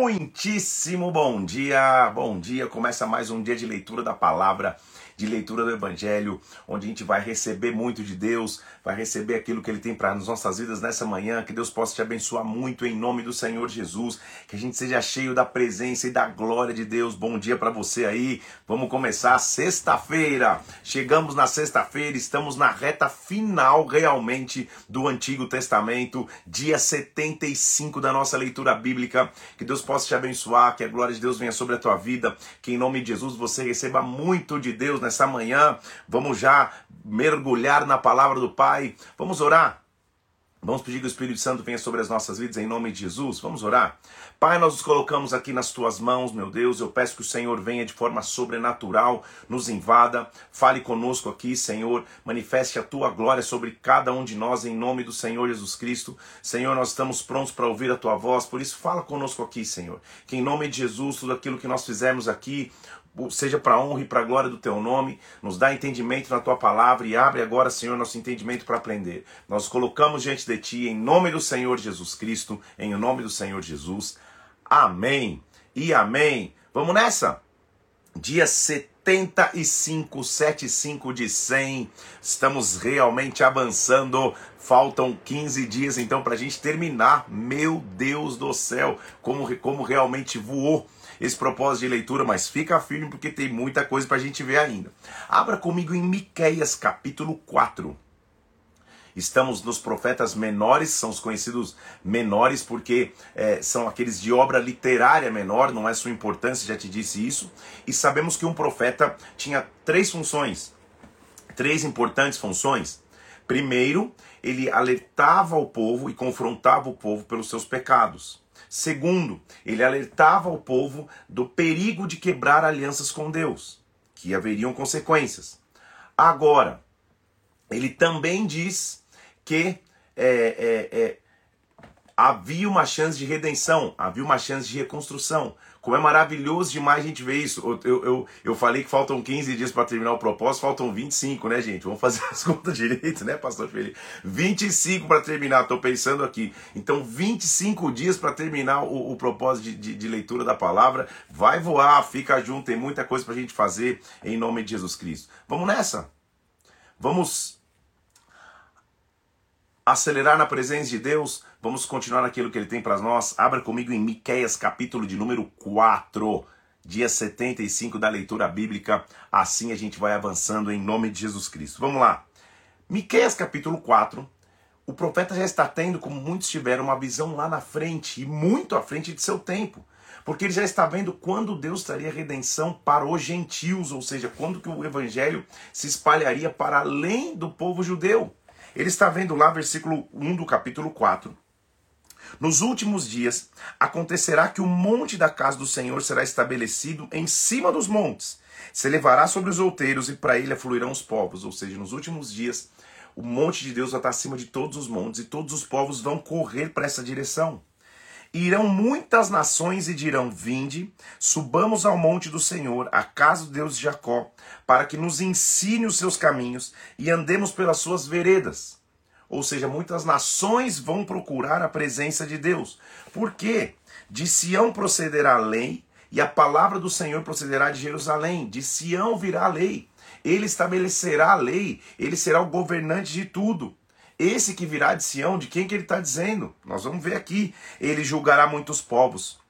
Muitíssimo bom dia, bom dia. Começa mais um dia de leitura da palavra, de leitura do Evangelho, onde a gente vai receber muito de Deus, vai receber aquilo que Ele tem para as nossas vidas nessa manhã. Que Deus possa te abençoar muito em nome do Senhor Jesus, que a gente seja cheio da presença e da glória de Deus. Bom dia para você aí. Vamos começar sexta-feira. Chegamos na sexta-feira, estamos na reta final realmente do Antigo Testamento, dia 75 da nossa leitura bíblica. Que Deus possa te abençoar, que a glória de Deus venha sobre a tua vida, que em nome de Jesus você receba muito de Deus nessa manhã. Vamos já mergulhar na palavra do Pai. Vamos orar. Vamos pedir que o Espírito Santo venha sobre as nossas vidas em nome de Jesus. Vamos orar. Pai, nós nos colocamos aqui nas tuas mãos, meu Deus. Eu peço que o Senhor venha de forma sobrenatural, nos invada, fale conosco aqui, Senhor. Manifeste a tua glória sobre cada um de nós em nome do Senhor Jesus Cristo. Senhor, nós estamos prontos para ouvir a tua voz, por isso fala conosco aqui, Senhor. Que em nome de Jesus, tudo aquilo que nós fizemos aqui, seja para honra e para glória do teu nome, nos dá entendimento na tua palavra e abre agora, Senhor, nosso entendimento para aprender. Nós colocamos diante de ti em nome do Senhor Jesus Cristo, em nome do Senhor Jesus. Amém e amém. Vamos nessa? Dia 75, 75 de 100. Estamos realmente avançando. Faltam 15 dias então para a gente terminar. Meu Deus do céu, como, como realmente voou esse propósito de leitura, mas fica firme porque tem muita coisa para a gente ver ainda. Abra comigo em Miqueias capítulo 4. Estamos nos profetas menores, são os conhecidos menores porque é, são aqueles de obra literária menor, não é sua importância, já te disse isso. E sabemos que um profeta tinha três funções, três importantes funções. Primeiro, ele alertava o povo e confrontava o povo pelos seus pecados. Segundo, ele alertava o povo do perigo de quebrar alianças com Deus, que haveriam consequências. Agora, ele também diz que é, é, é, havia uma chance de redenção, havia uma chance de reconstrução. Como é maravilhoso demais a gente ver isso. Eu, eu, eu falei que faltam 15 dias para terminar o propósito, faltam 25, né, gente? Vamos fazer as contas direito, né, pastor Felipe? 25 para terminar, estou pensando aqui. Então, 25 dias para terminar o, o propósito de, de, de, leitura da palavra. Vai voar, fica junto, tem muita coisa para a gente fazer em nome de Jesus Cristo. Vamos nessa? Vamos acelerar na presença de Deus, vamos continuar naquilo que ele tem para nós. Abra comigo em Miqueias, capítulo de número 4, dia 75 da leitura bíblica. Assim a gente vai avançando em nome de Jesus Cristo. Vamos lá. Miqueias, capítulo 4. O profeta já está tendo, como muitos tiveram, uma visão lá na frente e muito à frente de seu tempo. Porque ele já está vendo quando Deus traria redenção para os gentios, ou seja, quando que o evangelho se espalharia para além do povo judeu. Ele está vendo lá, versículo 1 do capítulo 4. Nos últimos dias acontecerá que o monte da casa do Senhor será estabelecido em cima dos montes. Se levará sobre os outeiros e para ele afluirão os povos. Ou seja, nos últimos dias, o monte de Deus vai estar acima de todos os montes e todos os povos vão correr para essa direção. Irão muitas nações e dirão: Vinde, subamos ao monte do Senhor, a casa do Deus de Jacó, para que nos ensine os seus caminhos e andemos pelas suas veredas. Ou seja, muitas nações vão procurar a presença de Deus. Por quê? De Sião procederá a lei, e a palavra do Senhor procederá de Jerusalém. De Sião virá a lei. Ele estabelecerá a lei, ele será o governante de tudo. Esse que virá de Sião, de quem que ele está dizendo? Nós vamos ver aqui. Ele julgará muitos povos,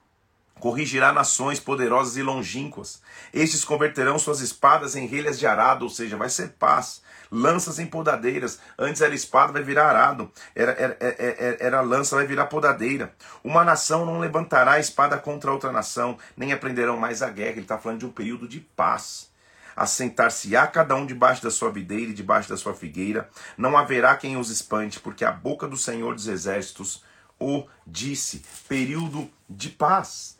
corrigirá nações poderosas e longínquas. Estes converterão suas espadas em relhas de arado, ou seja, vai ser paz. Lanças em podadeiras. Antes era espada, vai virar arado. Era, era, era, era lança, vai virar podadeira. Uma nação não levantará espada contra outra nação, nem aprenderão mais a guerra. Ele está falando de um período de paz assentar-se-á cada um debaixo da sua videira e debaixo da sua figueira, não haverá quem os espante, porque a boca do Senhor dos Exércitos o disse. Período de paz.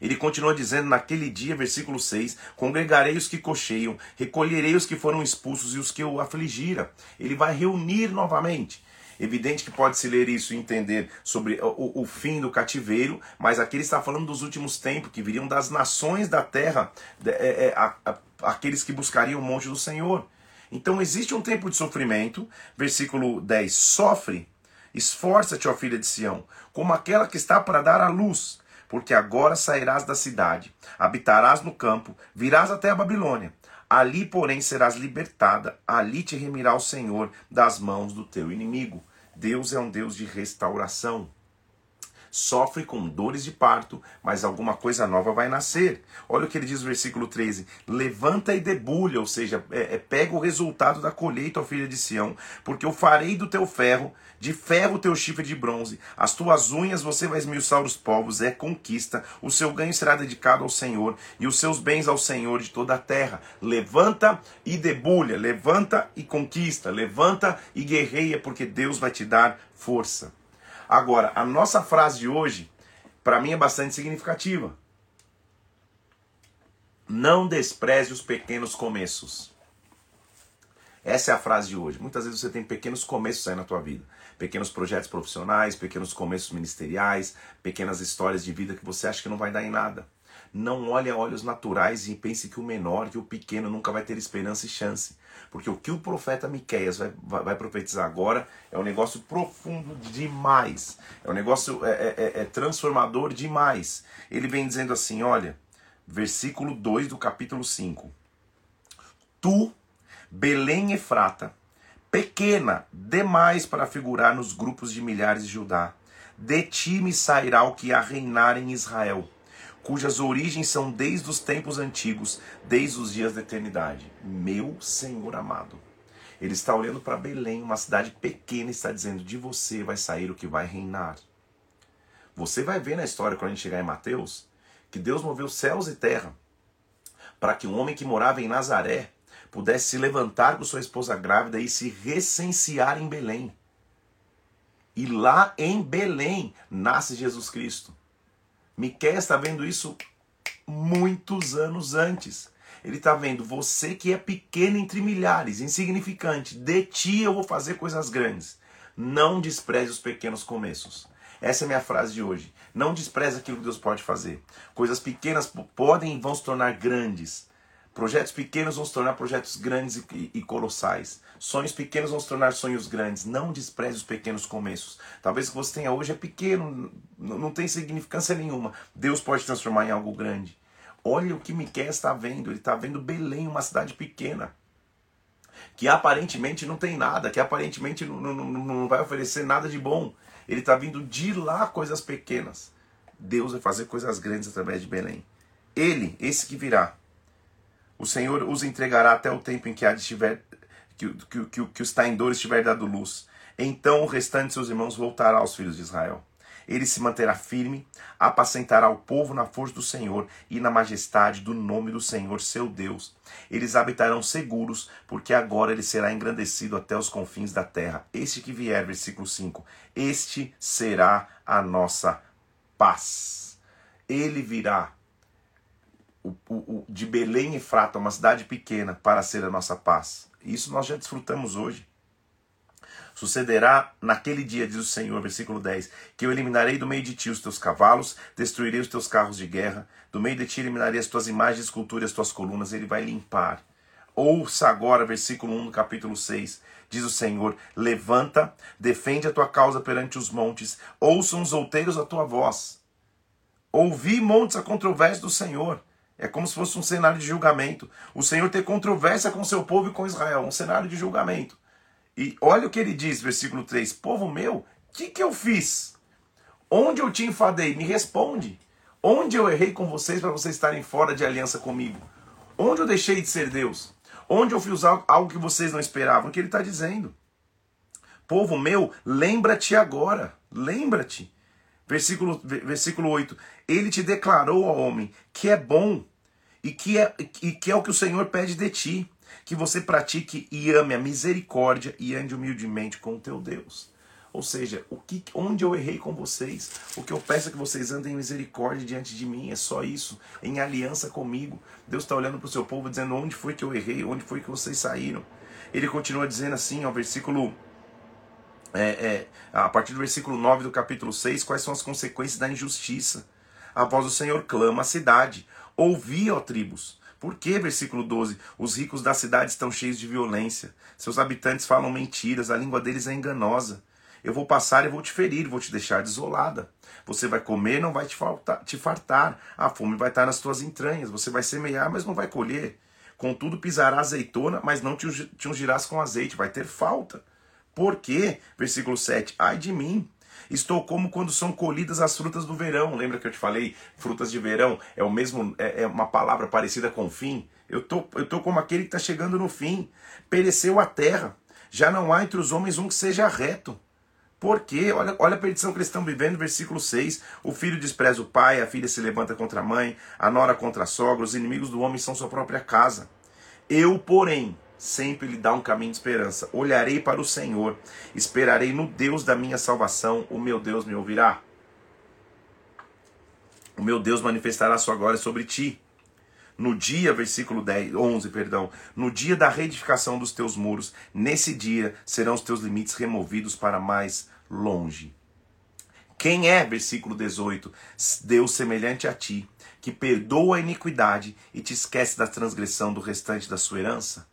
Ele continua dizendo: Naquele dia, versículo 6: Congregarei os que cocheiam, recolherei os que foram expulsos e os que o afligiram. Ele vai reunir novamente. Evidente que pode-se ler isso e entender sobre o, o, fim do cativeiro, mas aqui ele está falando dos últimos tempos, que viriam das nações da terra, é, é, a, a, aqueles que buscariam o monte do Senhor. Então existe um tempo de sofrimento, versículo 10: Sofre, esforça-te, ó filha de Sião, como aquela que está para dar à luz. Porque agora sairás da cidade, habitarás no campo, virás até a Babilônia. Ali, porém, serás libertada, ali te remirá o Senhor das mãos do teu inimigo. Deus é um Deus de restauração sofre com dores de parto, mas alguma coisa nova vai nascer. Olha o que ele diz no versículo 13: Levanta e debulha, ou seja, é, é, pega o resultado da colheita, ó filha de Sião, porque eu farei do teu ferro, de ferro o teu chifre de bronze, as tuas unhas você vai esmiuçar os povos, é conquista, o seu ganho será dedicado ao Senhor, e os seus bens ao Senhor de toda a terra. Levanta e debulha, levanta e conquista, levanta e guerreia, porque Deus vai te dar força. Agora, a nossa frase de hoje, para mim, é bastante significativa. Não despreze os pequenos começos. Essa é a frase de hoje. Muitas vezes você tem pequenos começos aí na tua vida. Pequenos projetos profissionais, pequenos começos ministeriais, pequenas histórias de vida que você acha que não vai dar em nada. Não olhe a olhos naturais e pense que o menor, que o pequeno nunca vai ter esperança e chance. Porque o que o profeta Miqueias vai, vai, vai profetizar agora é um negócio profundo demais. É um negócio é, é, é, é transformador demais. Ele vem dizendo assim: olha, versículo 2 do capítulo 5. Tu, Belém Efrata, pequena demais para figurar nos grupos de milhares de Judá, de ti me sairá o que há reinar em Israel cujas origens são desde os tempos antigos, desde os dias da eternidade. Meu Senhor amado. Ele está olhando para Belém, uma cidade pequena, e está dizendo: de você vai sair o que vai reinar. Você vai ver na história, quando a gente chegar em Mateus, que Deus moveu céus e terra para que um homem que morava em Nazaré pudesse se levantar com sua esposa grávida e se recensear em Belém. E lá em Belém nasce Jesus Cristo. Miquel está vendo isso muitos anos antes. Ele está vendo você que é pequeno entre milhares, insignificante. De ti eu vou fazer coisas grandes. Não despreze os pequenos começos. Essa é a minha frase de hoje. Não despreze aquilo que Deus pode fazer. Coisas pequenas podem e vão se tornar grandes. Projetos pequenos vão se tornar projetos grandes e, e, colossais. Sonhos pequenos vão se tornar sonhos grandes. Não despreze os pequenos começos. Talvez o que você tenha hoje é pequeno, não tem significância nenhuma. Deus pode transformar em algo grande. Olha o que Miquel está vendo. Ele está vendo Belém, uma cidade pequena. Que aparentemente não tem nada, que aparentemente não, não, não vai oferecer nada de bom. Ele está vindo de lá coisas pequenas. Deus vai fazer coisas grandes através de Belém. Ele, esse que virá, o Senhor os entregará até o tempo em que, estiver, que, que, que, que os taindores estiver dado luz. Então o restante de seus irmãos voltará aos filhos de Israel. Ele se manterá firme, apacentará o povo na força do Senhor e na majestade do nome do Senhor, seu Deus. Eles habitarão seguros, porque agora ele será engrandecido até os confins da terra. Este que vier, versículo 5, este será a nossa paz. Ele virá o, o, de Belém e Frata, uma cidade pequena, para ser a nossa paz. Isso nós já desfrutamos hoje. Sucederá naquele dia, diz o Senhor, versículo 10, que eu eliminarei do meio de ti os teus cavalos, destruirei os teus carros de guerra, do meio de ti eliminarei as tuas imagens, esculturas, as tuas colunas, ele vai limpar. Ouça agora, versículo 1 do capítulo 6, diz o Senhor: Levanta, defende a tua causa perante os montes, ouçam os outeiros a tua voz. Ouvi, montes, a controvérsia do Senhor. É como se fosse um cenário de julgamento. O Senhor ter controvérsia com seu povo e com Israel, um cenário de julgamento. E olha o que ele diz, versículo 3: Povo meu, o que, que eu fiz? Onde eu te enfadei? Me responde. Onde eu errei com vocês para vocês estarem fora de aliança comigo? Onde eu deixei de ser Deus? Onde eu fiz algo que vocês não esperavam? O que ele está dizendo? Povo meu, lembra-te agora. Lembra-te. Versículo, versículo 8. Ele te declarou, ó homem, que é bom e que é, e que é o que o Senhor pede de ti, que você pratique e ame a misericórdia e ande humildemente com o teu Deus. Ou seja, o que, onde eu errei com vocês, o que eu peço é que vocês andem em misericórdia diante de mim, é só isso, em aliança comigo. Deus está olhando para o seu povo dizendo onde foi que eu errei, onde foi que vocês saíram. Ele continua dizendo assim, ó, versículo é, é, a partir do versículo 9 do capítulo 6, quais são as consequências da injustiça. A voz do Senhor clama a cidade. Ouvi, ó tribos. Por que, versículo 12? Os ricos da cidade estão cheios de violência. Seus habitantes falam mentiras, a língua deles é enganosa. eu vou passar e vou te ferir, vou te deixar desolada. Você vai comer, não vai te, faltar, te fartar. A fome vai estar nas tuas entranhas. Você vai semear, mas não vai colher. Contudo, pisará azeitona, mas não te ungirás com azeite. Vai ter falta. Por quê? Versículo 7. Ai de mim. Estou como quando são colhidas as frutas do verão. Lembra que eu te falei? Frutas de verão é o mesmo, é, é uma palavra parecida com fim. Eu tô, eu tô como aquele que está chegando no fim. Pereceu a terra. Já não há entre os homens um que seja reto. Por quê? Olha, olha a perdição que eles estão vivendo, versículo 6. O filho despreza o pai, a filha se levanta contra a mãe, a nora contra a sogra, os inimigos do homem são sua própria casa. Eu, porém, sempre lhe dá um caminho de esperança. Olharei para o Senhor, esperarei no Deus da minha salvação, o meu Deus me ouvirá. O meu Deus manifestará sua glória sobre ti. No dia, versículo 10, 11, perdão, no dia da reedificação dos teus muros, nesse dia serão os teus limites removidos para mais longe. Quem é, versículo 18, Deus semelhante a ti, que perdoa a iniquidade e te esquece da transgressão do restante da sua herança?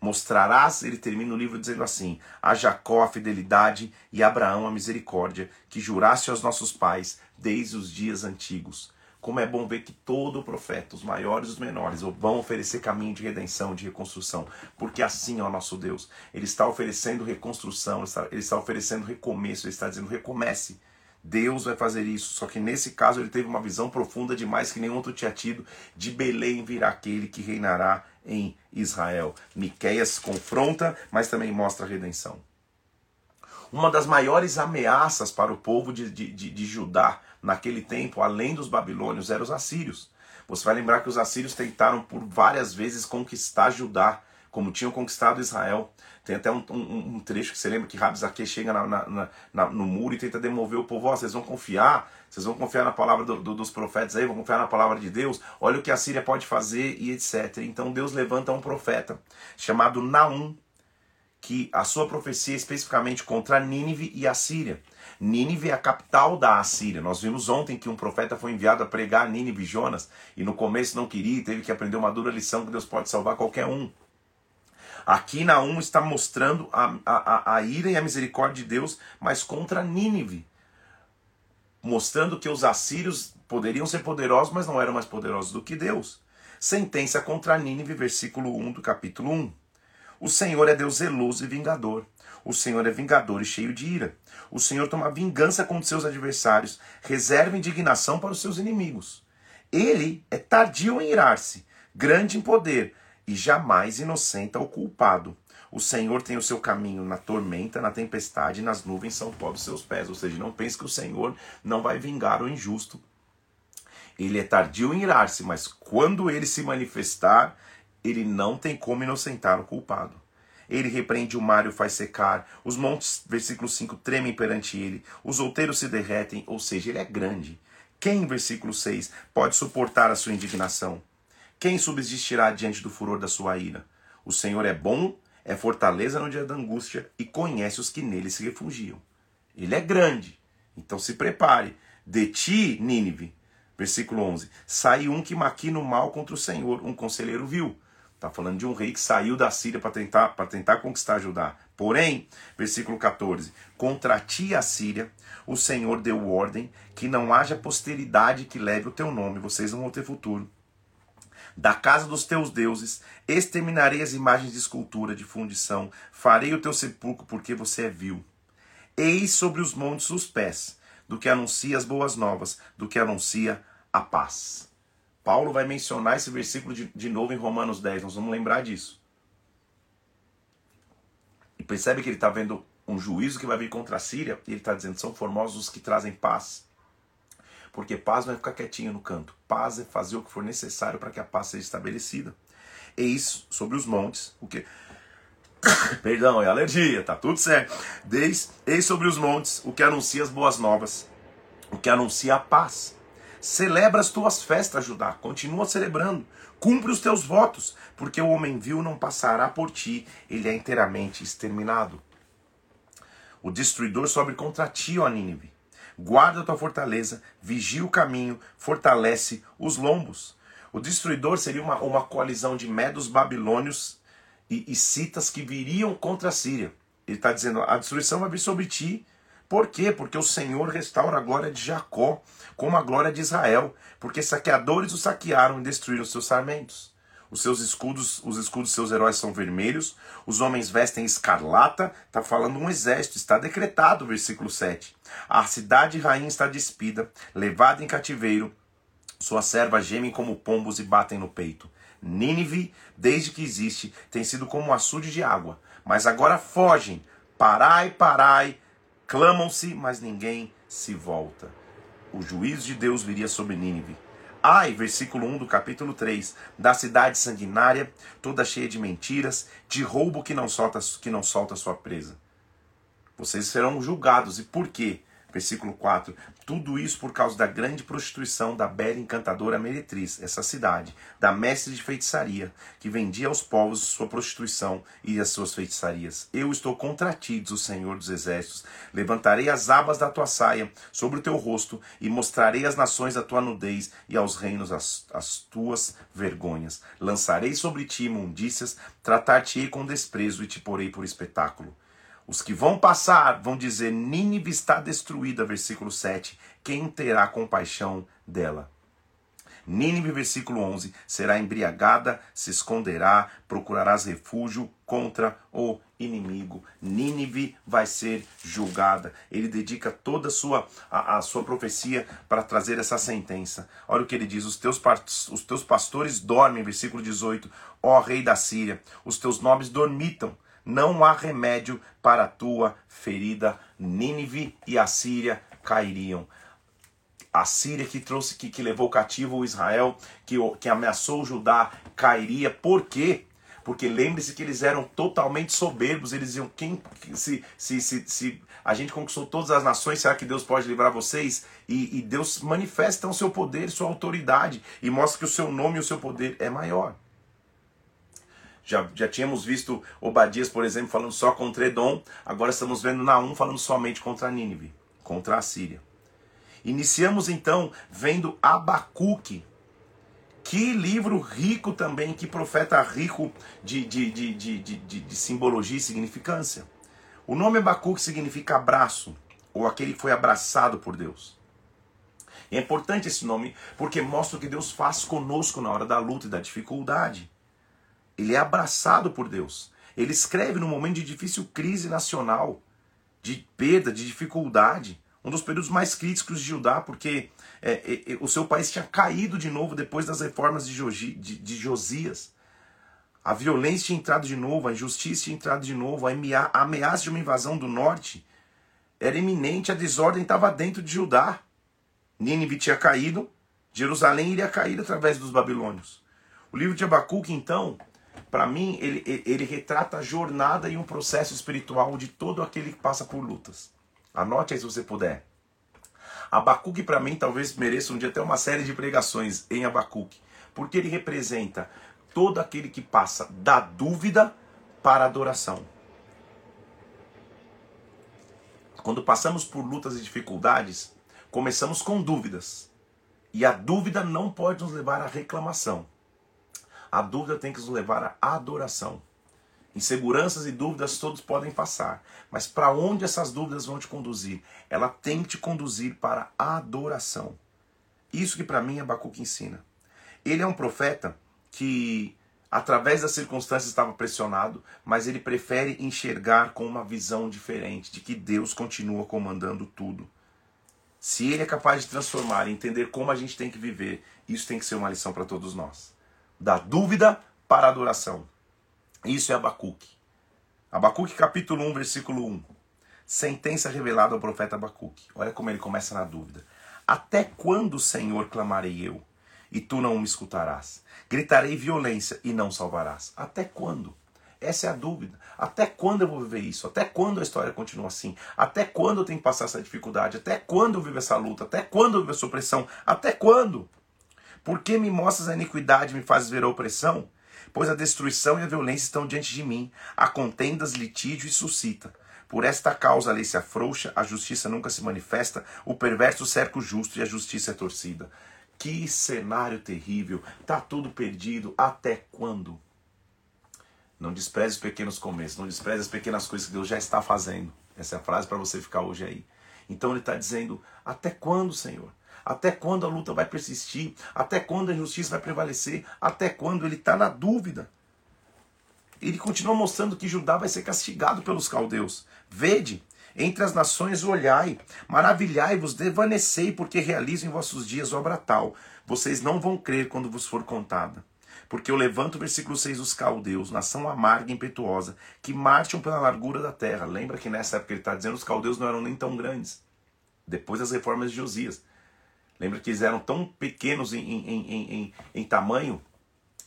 Mostrarás, ele termina o livro dizendo assim: a Jacó a fidelidade e a Abraão a misericórdia, que juraste aos nossos pais desde os dias antigos. Como é bom ver que todo profeta, os maiores e os menores, vão oferecer caminho de redenção, de reconstrução, porque assim o nosso Deus. Ele está oferecendo reconstrução, ele está, ele está oferecendo recomeço, ele está dizendo recomece. Deus vai fazer isso. Só que nesse caso ele teve uma visão profunda demais que nenhum outro tinha tido. De Belém virá aquele que reinará em Israel. Miqueias confronta, mas também mostra a redenção. Uma das maiores ameaças para o povo de, de, de, de Judá naquele tempo, além dos babilônios, eram os assírios. Você vai lembrar que os assírios tentaram por várias vezes conquistar Judá, como tinham conquistado Israel. Tem até um, um, um trecho que você lembra que Rabzaque chega na, na, na, no muro e tenta demover o povo. Oh, vocês vão confiar, vocês vão confiar na palavra do, do, dos profetas aí, vão confiar na palavra de Deus. Olha o que a Síria pode fazer e etc. Então Deus levanta um profeta chamado Naum, que a sua profecia é especificamente contra Nínive e a Síria. Nínive é a capital da Assíria. Nós vimos ontem que um profeta foi enviado a pregar Nínive Jonas e no começo não queria, teve que aprender uma dura lição que Deus pode salvar qualquer um. Aqui Naum está mostrando a, a, a ira e a misericórdia de Deus, mas contra Nínive. Mostrando que os assírios poderiam ser poderosos, mas não eram mais poderosos do que Deus. Sentença contra Nínive, versículo 1 do capítulo 1. O Senhor é Deus zeloso e vingador. O Senhor é vingador e cheio de ira. O Senhor toma vingança contra seus adversários, reserva indignação para os seus inimigos. Ele é tardio em irar-se, grande em poder, e jamais inocenta o culpado. O Senhor tem o seu caminho na tormenta, na tempestade, nas nuvens são pobres seus pés. Ou seja, não pense que o Senhor não vai vingar o injusto. Ele é tardio em irar-se, mas quando ele se manifestar, ele não tem como inocentar o culpado. Ele repreende o mar e o faz secar. Os montes, versículo 5, tremem perante ele. Os outeiros se derretem, ou seja, ele é grande. Quem, versículo 6, pode suportar a sua indignação? Quem subsistirá diante do furor da sua ira? O Senhor é bom, é fortaleza no dia da angústia e conhece os que nele se refugiam. Ele é grande, então se prepare. De ti, Nínive, versículo 11, sai um que maquina o mal contra o Senhor, um conselheiro vil. Está falando de um rei que saiu da Síria para tentar, tentar conquistar Judá. Porém, versículo 14: Contra ti, a Síria, o Senhor deu ordem que não haja posteridade que leve o teu nome, vocês não vão ter futuro da casa dos teus deuses, exterminarei as imagens de escultura, de fundição, farei o teu sepulcro porque você é vil. Eis sobre os montes os pés, do que anuncia as boas novas, do que anuncia a paz. Paulo vai mencionar esse versículo de, de novo em Romanos 10, nós vamos lembrar disso. E percebe que ele está vendo um juízo que vai vir contra a Síria, e ele está dizendo: são formosos os que trazem paz. Porque paz não é ficar quietinho no canto. Paz é fazer o que for necessário para que a paz seja estabelecida. Eis sobre os montes, o que? Perdão, é alergia, tá tudo certo. Eis sobre os montes o que anuncia as boas novas, o que anuncia a paz. Celebra as tuas festas, Judá, continua celebrando. Cumpre os teus votos, porque o homem vil não passará por ti, ele é inteiramente exterminado. O destruidor sobe contra ti, ó Nínive guarda a tua fortaleza, vigia o caminho, fortalece os lombos. O destruidor seria uma, uma coalizão de medos babilônios e, e citas que viriam contra a Síria. Ele está dizendo: a destruição vai vir sobre ti. Por quê? Porque o Senhor restaura a glória de Jacó, como a glória de Israel, porque saqueadores o saquearam e destruíram seus sarmentos. Os seus escudos, os escudos seus heróis são vermelhos, os homens vestem escarlata, está falando um exército, está decretado, versículo 7. A cidade rainha está despida, levada em cativeiro, suas servas gemem como pombos e batem no peito. Nínive, desde que existe, tem sido como um açude de água, mas agora fogem. Parai, parai, clamam-se, mas ninguém se volta. O juízo de Deus viria sobre Nínive. Ai, versículo 1 do capítulo 3, da cidade sanguinária, toda cheia de mentiras, de roubo que não solta, que não solta sua presa. Vocês serão julgados. E por quê? Versículo 4. Tudo isso por causa da grande prostituição da bela encantadora meretriz, essa cidade, da mestre de feitiçaria, que vendia aos povos sua prostituição e as suas feitiçarias. Eu estou contra ti, diz o Senhor dos Exércitos. Levantarei as abas da tua saia sobre o teu rosto e mostrarei às nações a tua nudez e aos reinos as, as tuas vergonhas. Lançarei sobre ti imundícias, tratar-te-ei com desprezo e te porei por espetáculo. Os que vão passar vão dizer: Nínive está destruída, versículo 7. Quem terá compaixão dela? Nínive, versículo 11: será embriagada, se esconderá, procurarás refúgio contra o inimigo. Nínive vai ser julgada. Ele dedica toda a sua, a, a sua profecia para trazer essa sentença. Olha o que ele diz: os teus, os teus pastores dormem, versículo 18, ó rei da Síria, os teus nobres dormitam não há remédio para a tua ferida. Nínive e a Síria cairiam. A Síria que trouxe, que, que levou cativo o Israel, que, que ameaçou Judá, cairia. Por quê? Porque lembre-se que eles eram totalmente soberbos. Eles diziam: quem se, se, se, se a gente conquistou todas as nações, será que Deus pode livrar vocês? E, e Deus manifesta o seu poder, sua autoridade e mostra que o seu nome e o seu poder é maior. Já, já tínhamos visto Obadias, por exemplo, falando só contra Edom, agora estamos vendo Naum falando somente contra Nínive, contra a Síria. Iniciamos então vendo Abacuque. Que livro rico também, que profeta rico de, de, de, de, de, de simbologia e significância. O nome Abacuque significa abraço, ou aquele que foi abraçado por Deus. é importante esse nome porque mostra o que Deus faz conosco na hora da luta e da dificuldade. Ele é abraçado por Deus. Ele escreve num momento de difícil crise nacional, de perda, de dificuldade. Um dos períodos mais críticos de Judá, porque é, é, é, o seu país tinha caído de novo depois das reformas de, Jogi, de, de Josias. A violência tinha entrado de novo, a injustiça tinha entrado de novo, a ameaça de uma invasão do norte era iminente, a desordem estava dentro de Judá. Nínive tinha caído, Jerusalém iria cair através dos babilônios. O livro de Abacuque, então, para mim, ele, ele retrata a jornada e um processo espiritual de todo aquele que passa por lutas. Anote aí se você puder. Abacuque, para mim, talvez mereça um dia até uma série de pregações em Abacuque, porque ele representa todo aquele que passa da dúvida para a adoração. Quando passamos por lutas e dificuldades, começamos com dúvidas. E a dúvida não pode nos levar à reclamação. A dúvida tem que nos levar à adoração. Inseguranças e dúvidas todos podem passar, mas para onde essas dúvidas vão te conduzir? Ela tem que te conduzir para a adoração. Isso que para mim Abacuque ensina. Ele é um profeta que, através das circunstâncias, estava pressionado, mas ele prefere enxergar com uma visão diferente de que Deus continua comandando tudo. Se ele é capaz de transformar e entender como a gente tem que viver, isso tem que ser uma lição para todos nós da dúvida para a adoração. Isso é Abacuque. Abacuque capítulo 1, versículo 1. Sentença revelada ao profeta Abacuque. Olha como ele começa na dúvida. Até quando, Senhor, clamarei eu, e tu não me escutarás? Gritarei violência e não salvarás. Até quando? Essa é a dúvida. Até quando eu vou viver isso? Até quando a história continua assim? Até quando eu tenho que passar essa dificuldade? Até quando eu vivo essa luta? Até quando eu vivo essa opressão? Até quando? Por que me mostras a iniquidade e me fazes ver a opressão? Pois a destruição e a violência estão diante de mim, há contendas, litígio e suscita. Por esta causa a lei se afrouxa, a justiça nunca se manifesta, o perverso cerca o justo e a justiça é torcida. Que cenário terrível! Tá tudo perdido. Até quando? Não despreze os pequenos começos, não despreze as pequenas coisas que Deus já está fazendo. Essa é a frase para você ficar hoje aí. Então ele está dizendo: até quando, Senhor? Até quando a luta vai persistir? Até quando a injustiça vai prevalecer? Até quando ele está na dúvida? Ele continua mostrando que Judá vai ser castigado pelos caldeus. Vede, entre as nações olhai, maravilhai-vos, devanecei, porque realizo em vossos dias obra tal. Vocês não vão crer quando vos for contada. Porque eu levanto, versículo 6, os caldeus, nação amarga e impetuosa, que marcham pela largura da terra. Lembra que nessa época ele está dizendo os caldeus não eram nem tão grandes. Depois das reformas de Josias. Lembra que eles eram tão pequenos em, em, em, em, tamanho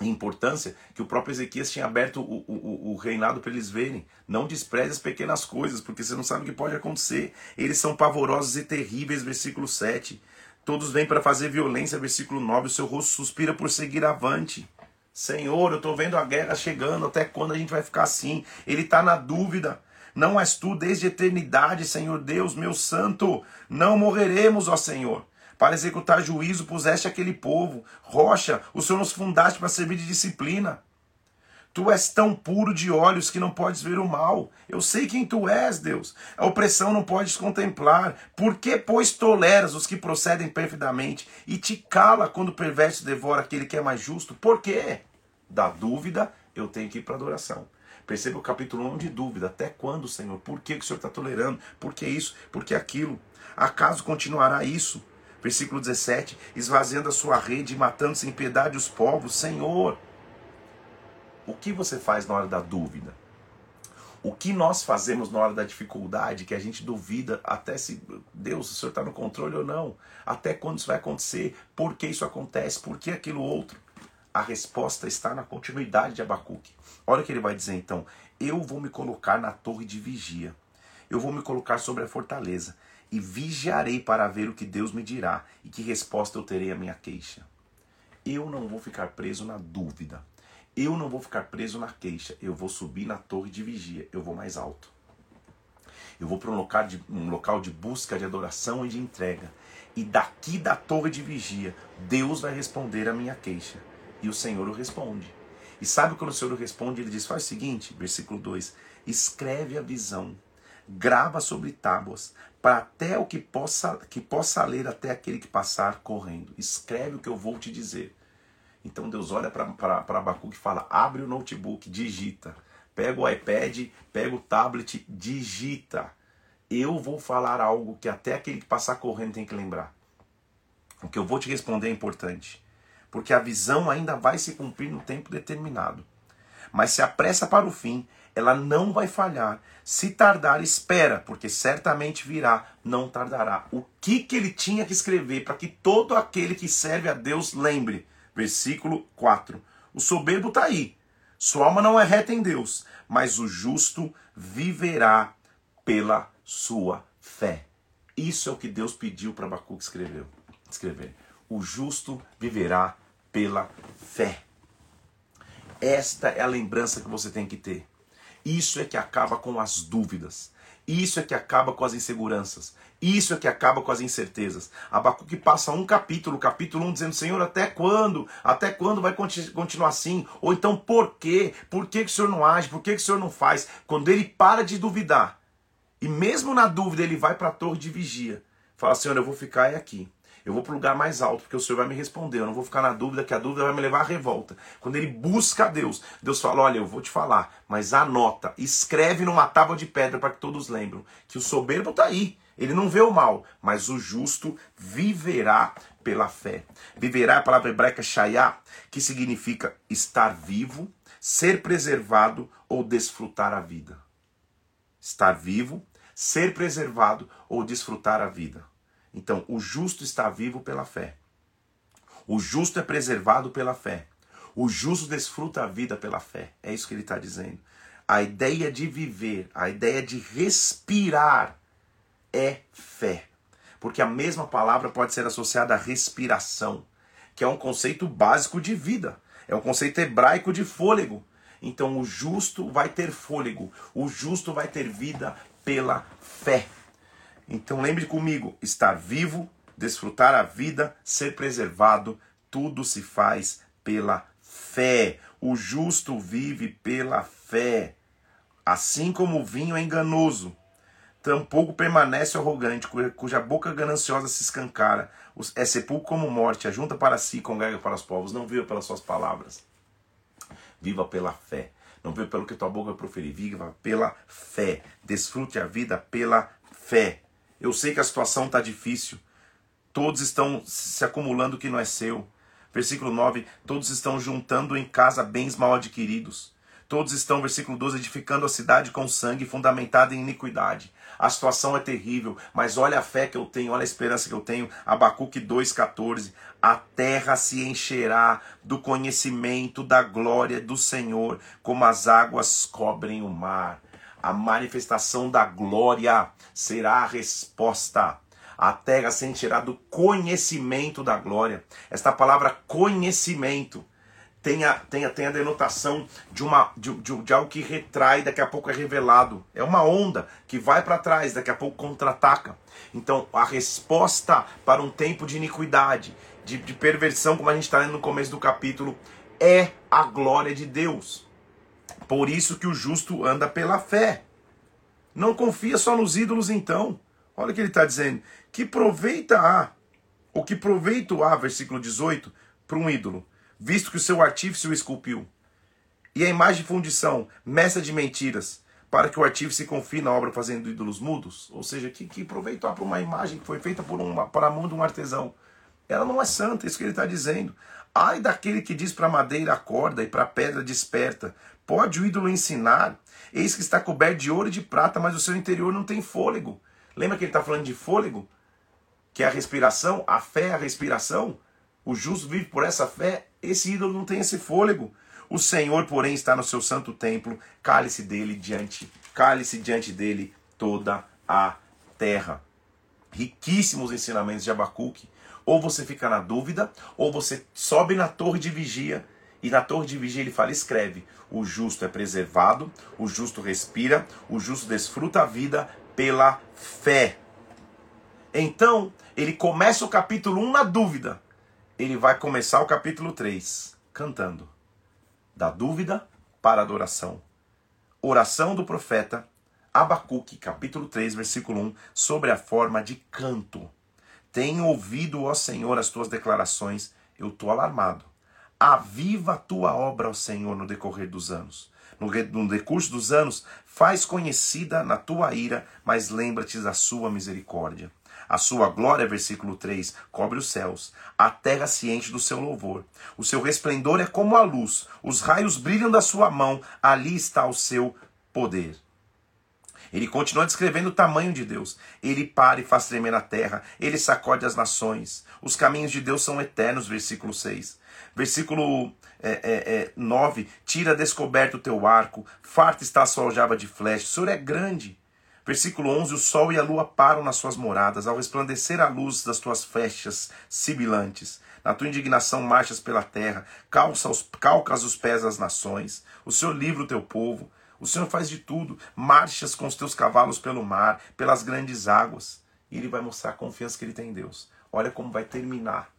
importância que o próprio Ezequias tinha aberto o, o, o reinado para eles verem. Não despreze as pequenas coisas, porque você não sabe o que pode acontecer. Eles são pavorosos e terríveis, versículo 7. Todos vêm para fazer violência, versículo 9. O seu rosto suspira por seguir avante. Senhor, eu estou vendo a guerra chegando, até quando a gente vai ficar assim? Ele está na dúvida. Não és tu desde a eternidade, Senhor Deus, meu santo. Não morreremos, ó Senhor. Para executar juízo puseste aquele povo. Rocha, o Senhor nos fundaste para servir de disciplina. Tu és tão puro de olhos que não podes ver o mal. Eu sei quem tu és, Deus. A opressão não podes contemplar. Por que, pois, toleras os que procedem perfidamente e te cala quando o perverso devora aquele que é mais justo? Por quê? Da dúvida, eu tenho que ir para adoração. Perceba o capítulo 1 de dúvida. Até quando, Senhor? Por que, que o Senhor está tolerando? Por que isso? Por que aquilo? Acaso continuará isso? Versículo 17: esvaziando a sua rede e matando sem piedade os povos. Senhor, o que você faz na hora da dúvida? O que nós fazemos na hora da dificuldade, que a gente duvida até se Deus, o Senhor está no controle ou não? Até quando isso vai acontecer? Por que isso acontece? Por que aquilo outro? A resposta está na continuidade de Abacuque. Olha o que ele vai dizer então: Eu vou me colocar na torre de vigia, eu vou me colocar sobre a fortaleza e vigiarei para ver o que Deus me dirá e que resposta eu terei à minha queixa. Eu não vou ficar preso na dúvida. Eu não vou ficar preso na queixa. Eu vou subir na torre de vigia. Eu vou mais alto. Eu vou para um local, de, um local de busca, de adoração e de entrega. E daqui da torre de vigia, Deus vai responder a minha queixa. E o Senhor o responde. E sabe quando o Senhor o responde? Ele diz: faz o seguinte, versículo 2: escreve a visão, grava sobre tábuas, para até o que possa, que possa ler até aquele que passar correndo. Escreve o que eu vou te dizer. Então Deus olha para Abacuque e fala: abre o notebook, digita. Pega o iPad, pega o tablet, digita. Eu vou falar algo que até aquele que passar correndo tem que lembrar. O que eu vou te responder é importante. Porque a visão ainda vai se cumprir no tempo determinado. Mas se apressa para o fim, ela não vai falhar. Se tardar, espera, porque certamente virá, não tardará. O que, que ele tinha que escrever para que todo aquele que serve a Deus lembre? Versículo 4. O soberbo está aí. Sua alma não é reta em Deus, mas o justo viverá pela sua fé. Isso é o que Deus pediu para Abacuque escrever. escrever. O justo viverá pela fé. Esta é a lembrança que você tem que ter. Isso é que acaba com as dúvidas. Isso é que acaba com as inseguranças. Isso é que acaba com as incertezas. Abacuque passa um capítulo, capítulo 1, dizendo: Senhor, até quando? Até quando vai continuar assim? Ou então, por quê? Por que, que o Senhor não age? Por que, que o Senhor não faz? Quando ele para de duvidar, e mesmo na dúvida, ele vai para a torre de vigia. Fala: Senhor, eu vou ficar aqui. Eu vou para o lugar mais alto, porque o Senhor vai me responder. Eu não vou ficar na dúvida, que a dúvida vai me levar à revolta. Quando ele busca a Deus, Deus fala: Olha, eu vou te falar, mas anota, escreve numa tábua de pedra para que todos lembrem que o soberbo está aí. Ele não vê o mal, mas o justo viverá pela fé. Viverá é a palavra hebraica shayá, que significa estar vivo, ser preservado ou desfrutar a vida. Estar vivo, ser preservado ou desfrutar a vida. Então, o justo está vivo pela fé. O justo é preservado pela fé. O justo desfruta a vida pela fé. É isso que ele está dizendo. A ideia de viver, a ideia de respirar é fé. Porque a mesma palavra pode ser associada à respiração, que é um conceito básico de vida. É um conceito hebraico de fôlego. Então o justo vai ter fôlego, o justo vai ter vida pela fé. Então lembre comigo: estar vivo, desfrutar a vida, ser preservado, tudo se faz pela fé. O justo vive pela fé. Assim como o vinho é enganoso, tampouco permanece arrogante, cuja boca gananciosa se escancara. É sepulcro como morte, ajunta para si, congrega para os povos. Não viva pelas suas palavras. Viva pela fé. Não viva pelo que tua boca proferir. Viva pela fé. Desfrute a vida pela fé. Eu sei que a situação está difícil. Todos estão se acumulando o que não é seu. Versículo 9: Todos estão juntando em casa bens mal adquiridos. Todos estão, versículo 12, edificando a cidade com sangue, fundamentada em iniquidade. A situação é terrível, mas olha a fé que eu tenho, olha a esperança que eu tenho. Abacuque 2,14. A terra se encherá do conhecimento da glória do Senhor, como as águas cobrem o mar. A manifestação da glória será a resposta a terra se encherá do conhecimento da glória. Esta palavra conhecimento tem a, tem a, tem a denotação de, uma, de, de, de algo que retrai, daqui a pouco é revelado. É uma onda que vai para trás, daqui a pouco contra-ataca. Então, a resposta para um tempo de iniquidade, de, de perversão, como a gente está lendo no começo do capítulo, é a glória de Deus. Por isso que o justo anda pela fé. Não confia só nos ídolos, então. Olha o que ele está dizendo. Que proveita há, o que proveito há, versículo 18, para um ídolo, visto que o seu artífice o esculpiu. E a imagem de fundição, mestra de mentiras, para que o artífice confie na obra fazendo ídolos mudos? Ou seja, que, que proveito há para uma imagem que foi feita por uma, para a mão de um artesão? Ela não é santa, é isso que ele está dizendo. Ai daquele que diz para a madeira acorda e para a pedra desperta. Pode o ídolo ensinar? Eis que está coberto de ouro e de prata, mas o seu interior não tem fôlego. Lembra que ele está falando de fôlego? Que é a respiração, a fé é a respiração. O justo vive por essa fé. Esse ídolo não tem esse fôlego. O Senhor, porém, está no seu santo templo. Cale-se dele diante, cale-se diante dele toda a terra. Riquíssimos ensinamentos de Abacuque. Ou você fica na dúvida, ou você sobe na torre de vigia e na torre de vigia ele fala: escreve, o justo é preservado, o justo respira, o justo desfruta a vida pela fé. Então, ele começa o capítulo 1 na dúvida. Ele vai começar o capítulo 3 cantando. Da dúvida para a adoração. Oração do profeta Abacuque, capítulo 3, versículo 1, sobre a forma de canto. Tenho ouvido, ó Senhor, as tuas declarações, eu estou alarmado. Aviva a tua obra, ó Senhor, no decorrer dos anos no decurso dos anos, faz conhecida na tua ira, mas lembra-te da sua misericórdia. A sua glória, versículo 3, cobre os céus. A terra se enche do seu louvor. O seu resplendor é como a luz. Os raios brilham da sua mão. Ali está o seu poder. Ele continua descrevendo o tamanho de Deus. Ele para e faz tremer a terra. Ele sacode as nações. Os caminhos de Deus são eternos, versículo 6. Versículo é, é, é, 9: Tira descoberto o teu arco, farta está a sua aljava de flecha, o Senhor é grande. Versículo 11: O sol e a lua param nas suas moradas, ao resplandecer a luz das tuas flechas sibilantes. Na tua indignação marchas pela terra, calça os, calcas os pés das nações. O Senhor livra o teu povo. O Senhor faz de tudo. Marchas com os teus cavalos pelo mar, pelas grandes águas. E ele vai mostrar a confiança que ele tem em Deus. Olha como vai terminar.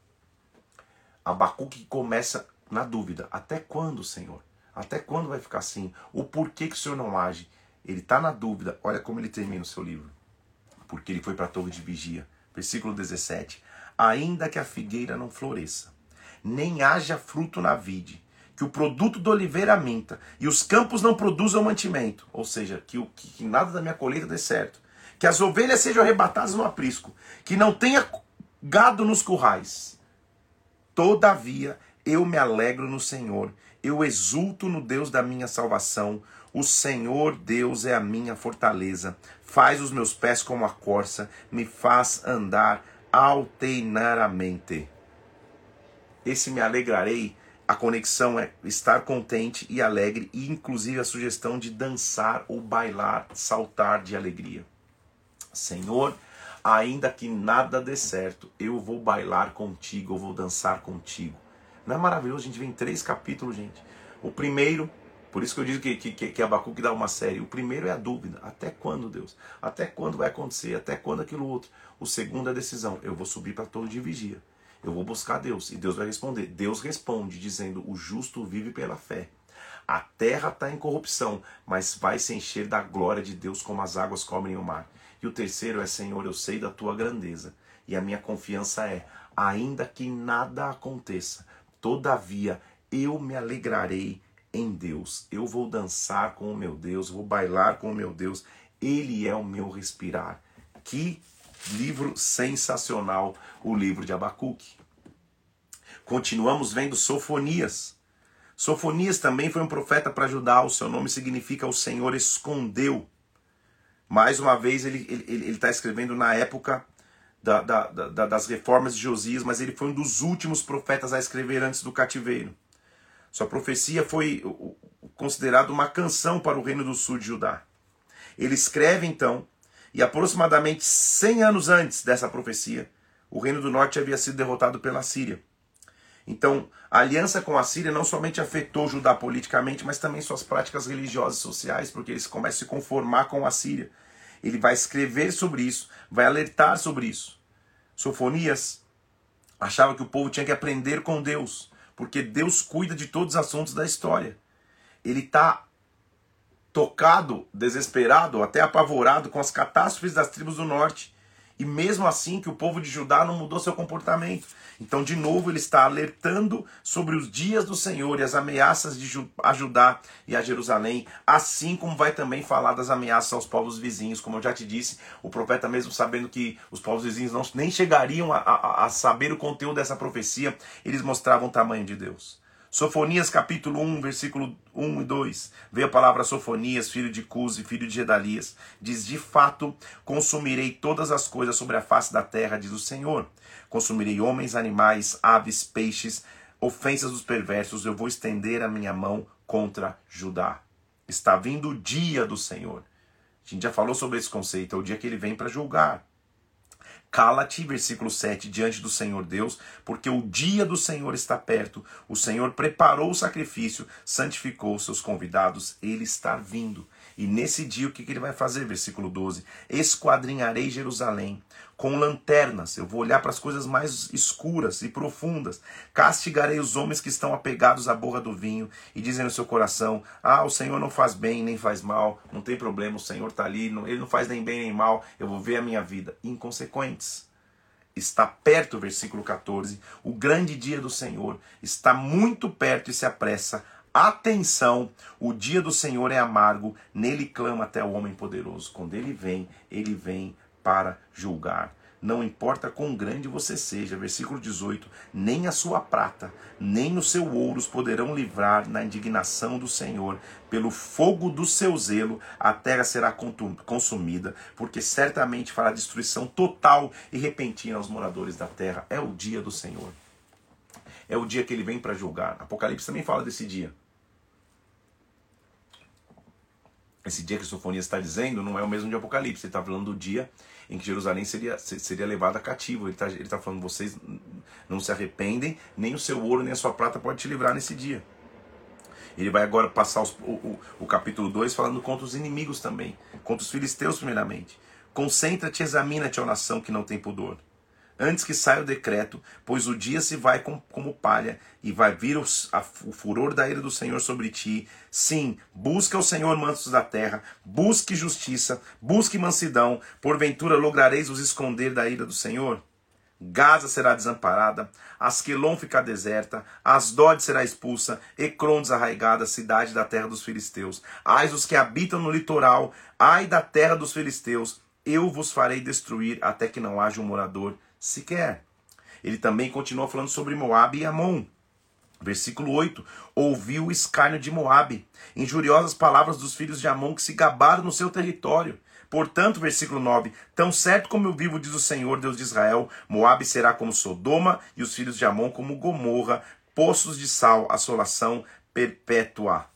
Abacuque começa na dúvida. Até quando, Senhor? Até quando vai ficar assim? O porquê que o Senhor não age? Ele está na dúvida. Olha como ele termina o seu livro. Porque ele foi para a torre de vigia. Versículo 17. Ainda que a figueira não floresça, nem haja fruto na vide, que o produto do oliveira minta, e os campos não produzam mantimento, ou seja, que, o, que nada da minha colheita dê certo, que as ovelhas sejam arrebatadas no aprisco, que não tenha gado nos currais. Todavia eu me alegro no Senhor, eu exulto no Deus da minha salvação. O Senhor Deus é a minha fortaleza. Faz os meus pés como a corça, me faz andar alteinaramente. Esse me alegrarei, a conexão é estar contente e alegre, e inclusive a sugestão de dançar ou bailar, saltar de alegria. Senhor, ainda que nada dê certo, eu vou bailar contigo, eu vou dançar contigo. Não é maravilhoso? A gente vê em três capítulos, gente. O primeiro, por isso que eu digo que, que, que Abacuque dá uma série. O primeiro é a dúvida. Até quando, Deus? Até quando vai acontecer? Até quando aquilo outro? O segundo é a decisão. Eu vou subir para a torre de vigia. Eu vou buscar Deus e Deus vai responder. Deus responde dizendo: O justo vive pela fé. A terra está em corrupção, mas vai se encher da glória de Deus como as águas cobrem o mar. E o terceiro é: Senhor, eu sei da tua grandeza e a minha confiança é: ainda que nada aconteça, todavia eu me alegrarei em Deus. Eu vou dançar com o meu Deus, vou bailar com o meu Deus. Ele é o meu respirar. Que livro sensacional, o livro de Abacuque. Continuamos vendo Sofonias. Sofonias também foi um profeta para Judá, o seu nome significa o Senhor escondeu. Mais uma vez, ele está ele, ele, tá escrevendo na época da, da, da, das reformas de Josias, mas ele foi um dos últimos profetas a escrever antes do cativeiro. Sua profecia foi considerada uma canção para o reino do sul de Judá. Ele escreve então, e aproximadamente 100 anos antes dessa profecia, o reino do norte havia sido derrotado pela Síria. Então, a aliança com a Síria não somente afetou Judá politicamente, mas também suas práticas religiosas e sociais, porque eles começam a se conformar com a Síria. Ele vai escrever sobre isso, vai alertar sobre isso. Sofonias achava que o povo tinha que aprender com Deus, porque Deus cuida de todos os assuntos da história. Ele está tocado, desesperado, até apavorado com as catástrofes das tribos do norte. E mesmo assim que o povo de Judá não mudou seu comportamento. Então, de novo, ele está alertando sobre os dias do Senhor e as ameaças de a Judá e a Jerusalém, assim como vai também falar das ameaças aos povos vizinhos. Como eu já te disse, o profeta, mesmo sabendo que os povos vizinhos não, nem chegariam a, a, a saber o conteúdo dessa profecia, eles mostravam o tamanho de Deus. Sofonias capítulo 1, versículo 1 e 2. Veio a palavra Sofonias, filho de Cuse, filho de Gedalias. Diz: De fato, consumirei todas as coisas sobre a face da terra, diz o Senhor. Consumirei homens, animais, aves, peixes, ofensas dos perversos. Eu vou estender a minha mão contra Judá. Está vindo o dia do Senhor. A gente já falou sobre esse conceito, é o dia que ele vem para julgar. Cala-te, versículo 7, diante do Senhor Deus, porque o dia do Senhor está perto. O Senhor preparou o sacrifício, santificou os seus convidados, ele está vindo. E nesse dia o que ele vai fazer? Versículo 12: Esquadrinharei Jerusalém com lanternas, eu vou olhar para as coisas mais escuras e profundas. Castigarei os homens que estão apegados à borra do vinho e dizem no seu coração: Ah, o Senhor não faz bem nem faz mal, não tem problema, o Senhor está ali, ele não faz nem bem nem mal, eu vou ver a minha vida. Inconsequentes. Está perto, versículo 14, o grande dia do Senhor está muito perto e se apressa. Atenção, o dia do Senhor é amargo, nele clama até o homem poderoso. Quando ele vem, ele vem para julgar. Não importa quão grande você seja, versículo 18: nem a sua prata, nem o seu ouros poderão livrar na indignação do Senhor. Pelo fogo do seu zelo, a terra será consumida, porque certamente fará destruição total e repentina aos moradores da terra. É o dia do Senhor. É o dia que ele vem para julgar. Apocalipse também fala desse dia. Esse dia que Sofonias está dizendo não é o mesmo de Apocalipse. Ele está falando do dia em que Jerusalém seria, seria levada cativo. Ele está ele tá falando, vocês não se arrependem, nem o seu ouro, nem a sua prata pode te livrar nesse dia. Ele vai agora passar os, o, o, o, capítulo 2 falando contra os inimigos também, contra os filisteus primeiramente. Concentra-te examina-te, ó nação que não tem pudor antes que saia o decreto, pois o dia se vai com, como palha e vai vir o, a, o furor da ira do Senhor sobre ti. Sim, busca o Senhor mansos da terra, busque justiça, busque mansidão, porventura lograreis os esconder da ira do Senhor? Gaza será desamparada, Asquelon ficará deserta, Asdod será expulsa, Ecrom desarraigada, cidade da terra dos filisteus. Ai os que habitam no litoral, ai da terra dos filisteus, eu vos farei destruir até que não haja um morador sequer. Ele também continua falando sobre Moabe e Amon. Versículo 8: Ouviu o escárnio de Moabe, injuriosas palavras dos filhos de Amon que se gabaram no seu território. Portanto, versículo 9: Tão certo como eu vivo, diz o Senhor, Deus de Israel, Moabe será como Sodoma e os filhos de Amon como Gomorra, poços de sal, assolação perpétua.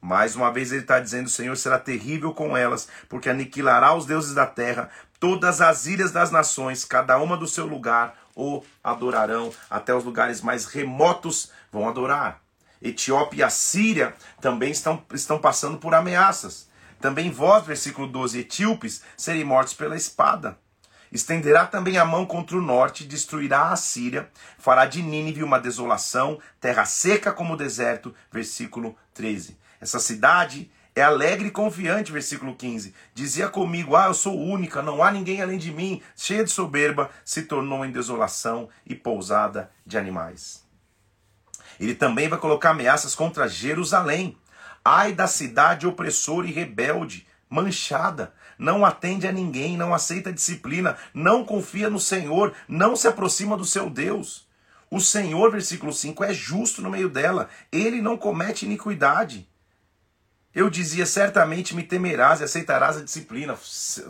Mais uma vez ele está dizendo: o Senhor será terrível com elas, porque aniquilará os deuses da terra, Todas as ilhas das nações, cada uma do seu lugar, o adorarão. Até os lugares mais remotos vão adorar. Etiópia e Síria também estão, estão passando por ameaças. Também vós, versículo 12, etíopes, serem mortos pela espada. Estenderá também a mão contra o norte, destruirá a Síria, fará de Nínive uma desolação, terra seca como o deserto. Versículo 13. Essa cidade é alegre e confiante, versículo 15. Dizia comigo: Ah, eu sou única, não há ninguém além de mim, cheia de soberba, se tornou em desolação e pousada de animais. Ele também vai colocar ameaças contra Jerusalém. Ai da cidade opressora e rebelde, manchada, não atende a ninguém, não aceita disciplina, não confia no Senhor, não se aproxima do seu Deus. O Senhor, versículo 5, é justo no meio dela, ele não comete iniquidade. Eu dizia: certamente me temerás e aceitarás a disciplina.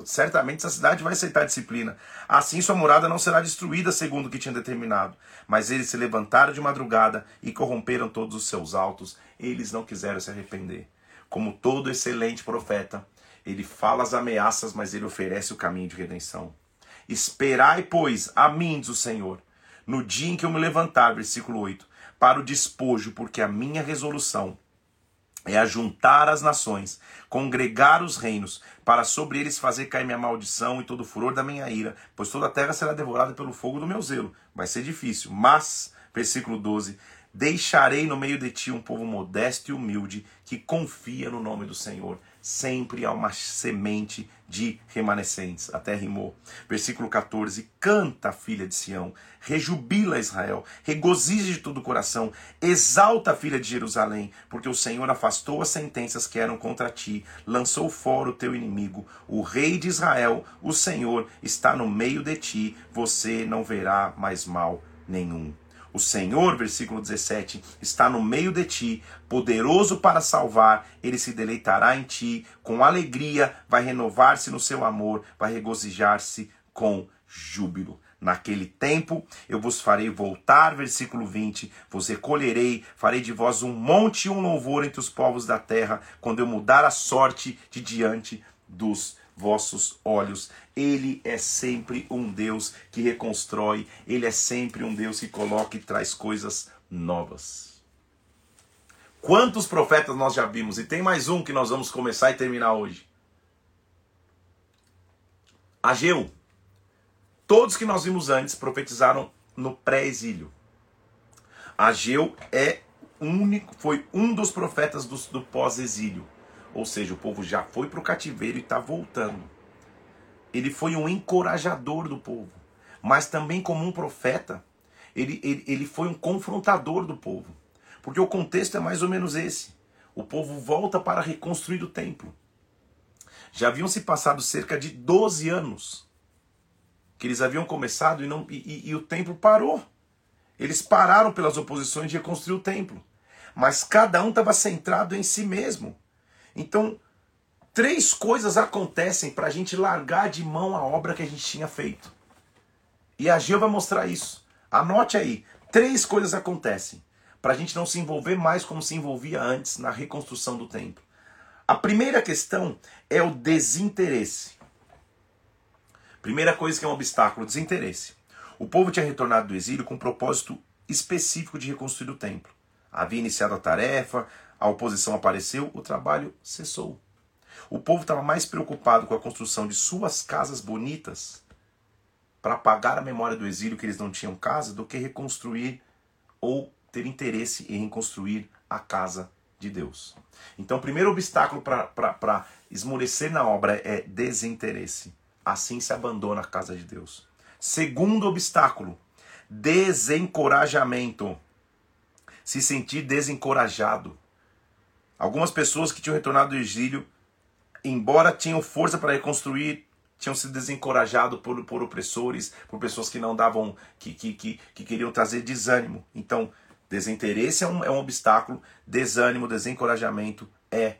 Certamente essa cidade vai aceitar a disciplina. Assim sua morada não será destruída, segundo o que tinha determinado. Mas eles se levantaram de madrugada e corromperam todos os seus altos. Eles não quiseram se arrepender. Como todo excelente profeta, ele fala as ameaças, mas ele oferece o caminho de redenção. Esperai, pois, a mim, diz o Senhor, no dia em que eu me levantar, versículo 8, para o despojo, porque a minha resolução é ajuntar as nações, congregar os reinos, para sobre eles fazer cair minha maldição e todo o furor da minha ira, pois toda a terra será devorada pelo fogo do meu zelo. Vai ser difícil, mas, versículo 12, deixarei no meio de ti um povo modesto e humilde, que confia no nome do Senhor sempre há uma semente de remanescentes. Até rimou. Versículo 14: Canta, filha de Sião, rejubila Israel, regozije de todo o coração, exalta, filha de Jerusalém, porque o Senhor afastou as sentenças que eram contra ti, lançou fora o teu inimigo. O rei de Israel, o Senhor, está no meio de ti, você não verá mais mal nenhum. O Senhor, versículo 17, está no meio de ti, poderoso para salvar, ele se deleitará em ti, com alegria vai renovar-se no seu amor, vai regozijar-se com júbilo. Naquele tempo eu vos farei voltar, versículo 20, vos recolherei, farei de vós um monte e um louvor entre os povos da terra, quando eu mudar a sorte de diante dos vossos olhos. Ele é sempre um Deus que reconstrói, ele é sempre um Deus que coloca e traz coisas novas. Quantos profetas nós já vimos? E tem mais um que nós vamos começar e terminar hoje. Ageu. Todos que nós vimos antes profetizaram no pré-exílio. Ageu é único, foi um dos profetas do, do pós-exílio. Ou seja, o povo já foi para o cativeiro e está voltando. Ele foi um encorajador do povo, mas também como um profeta, ele, ele, ele foi um confrontador do povo. Porque o contexto é mais ou menos esse. O povo volta para reconstruir o templo. Já haviam se passado cerca de 12 anos que eles haviam começado e, não, e, e, e o templo parou. Eles pararam pelas oposições de reconstruir o templo. Mas cada um estava centrado em si mesmo. Então, três coisas acontecem para a gente largar de mão a obra que a gente tinha feito. E a Geu vai mostrar isso. Anote aí. Três coisas acontecem para a gente não se envolver mais como se envolvia antes na reconstrução do templo. A primeira questão é o desinteresse. Primeira coisa que é um obstáculo, desinteresse. O povo tinha retornado do exílio com um propósito específico de reconstruir o templo. Havia iniciado a tarefa, a oposição apareceu, o trabalho cessou. O povo estava mais preocupado com a construção de suas casas bonitas para apagar a memória do exílio que eles não tinham casa do que reconstruir ou ter interesse em reconstruir a casa de Deus. Então, o primeiro obstáculo para esmorecer na obra é desinteresse. Assim se abandona a casa de Deus. Segundo obstáculo, desencorajamento. Se sentir desencorajado. Algumas pessoas que tinham retornado do exílio, embora tinham força para reconstruir, tinham sido desencorajados por, por opressores, por pessoas que não davam, que, que, que, que queriam trazer desânimo. Então, desinteresse é um, é um obstáculo, desânimo, desencorajamento é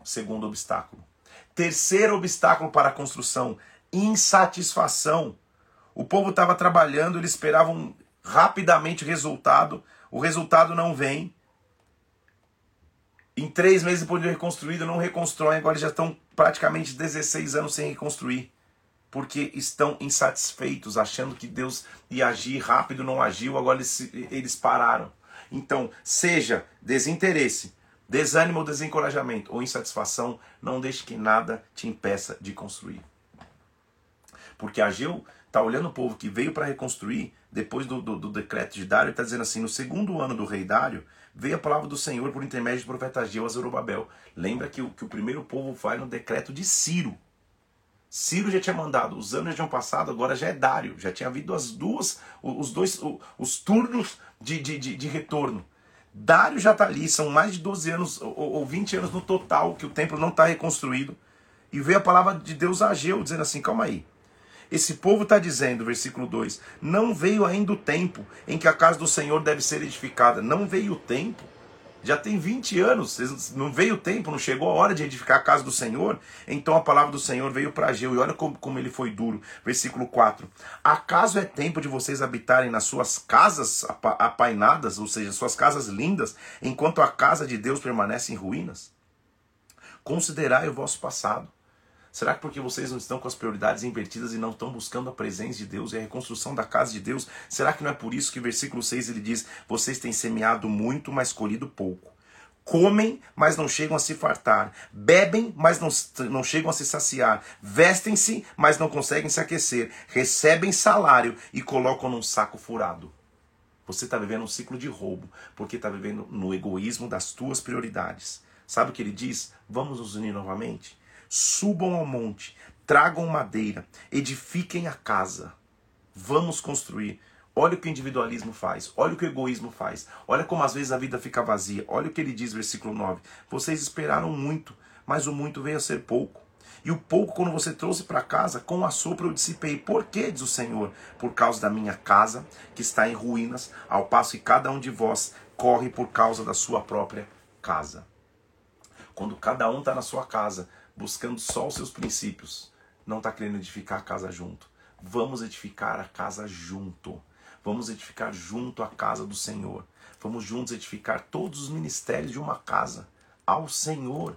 o segundo obstáculo. Terceiro obstáculo para a construção, insatisfação. O povo estava trabalhando, eles esperavam rapidamente o resultado, o resultado não vem, em três meses depois de reconstruído, não reconstrói. Agora já estão praticamente 16 anos sem reconstruir. Porque estão insatisfeitos, achando que Deus ia agir rápido, não agiu, agora eles, eles pararam. Então, seja desinteresse, desânimo ou desencorajamento ou insatisfação, não deixe que nada te impeça de construir. Porque Ageu está olhando o povo que veio para reconstruir, depois do, do, do, decreto de Dário, está dizendo assim: no segundo ano do rei Dário, veio a palavra do Senhor por intermédio do profeta Ageu a Zorobabel. Lembra que, que o primeiro povo vai no decreto de Ciro. Ciro já tinha mandado, os anos já tinham passado, agora já é Dário, já tinha havido as duas, os dois, os turnos de, de, de, de retorno. Dário já está ali, são mais de 12 anos ou 20 anos no total que o templo não está reconstruído. E veio a palavra de Deus a Ageu, dizendo assim: calma aí. Esse povo está dizendo, versículo 2: Não veio ainda o tempo em que a casa do Senhor deve ser edificada. Não veio o tempo. Já tem 20 anos, não veio o tempo, não chegou a hora de edificar a casa do Senhor. Então a palavra do Senhor veio para Ageu. E olha como, como ele foi duro. Versículo 4: Acaso é tempo de vocês habitarem nas suas casas apainadas, ou seja, suas casas lindas, enquanto a casa de Deus permanece em ruínas? Considerai o vosso passado Será que porque vocês não estão com as prioridades invertidas e não estão buscando a presença de Deus e a reconstrução da casa de Deus? Será que não é por isso que versículo 6 ele diz: Vocês têm semeado muito, mas colhido pouco? Comem, mas não chegam a se fartar. Bebem, mas não, não chegam a se saciar. Vestem-se, mas não conseguem se aquecer. Recebem salário e colocam num saco furado. Você está vivendo um ciclo de roubo, porque está vivendo no egoísmo das tuas prioridades. Sabe o que ele diz? Vamos nos unir novamente? Subam ao monte, tragam madeira, edifiquem a casa. Vamos construir. Olha o que o individualismo faz, olha o que o egoísmo faz, olha como às vezes a vida fica vazia. Olha o que ele diz, versículo 9: Vocês esperaram muito, mas o muito veio a ser pouco. E o pouco, quando você trouxe para casa, com a sopro eu dissipei. Por quê, diz o Senhor? Por causa da minha casa, que está em ruínas, ao passo que cada um de vós corre por causa da sua própria casa. Quando cada um está na sua casa, buscando só os seus princípios, não está querendo edificar a casa junto. Vamos edificar a casa junto. Vamos edificar junto a casa do Senhor. Vamos juntos edificar todos os ministérios de uma casa ao Senhor,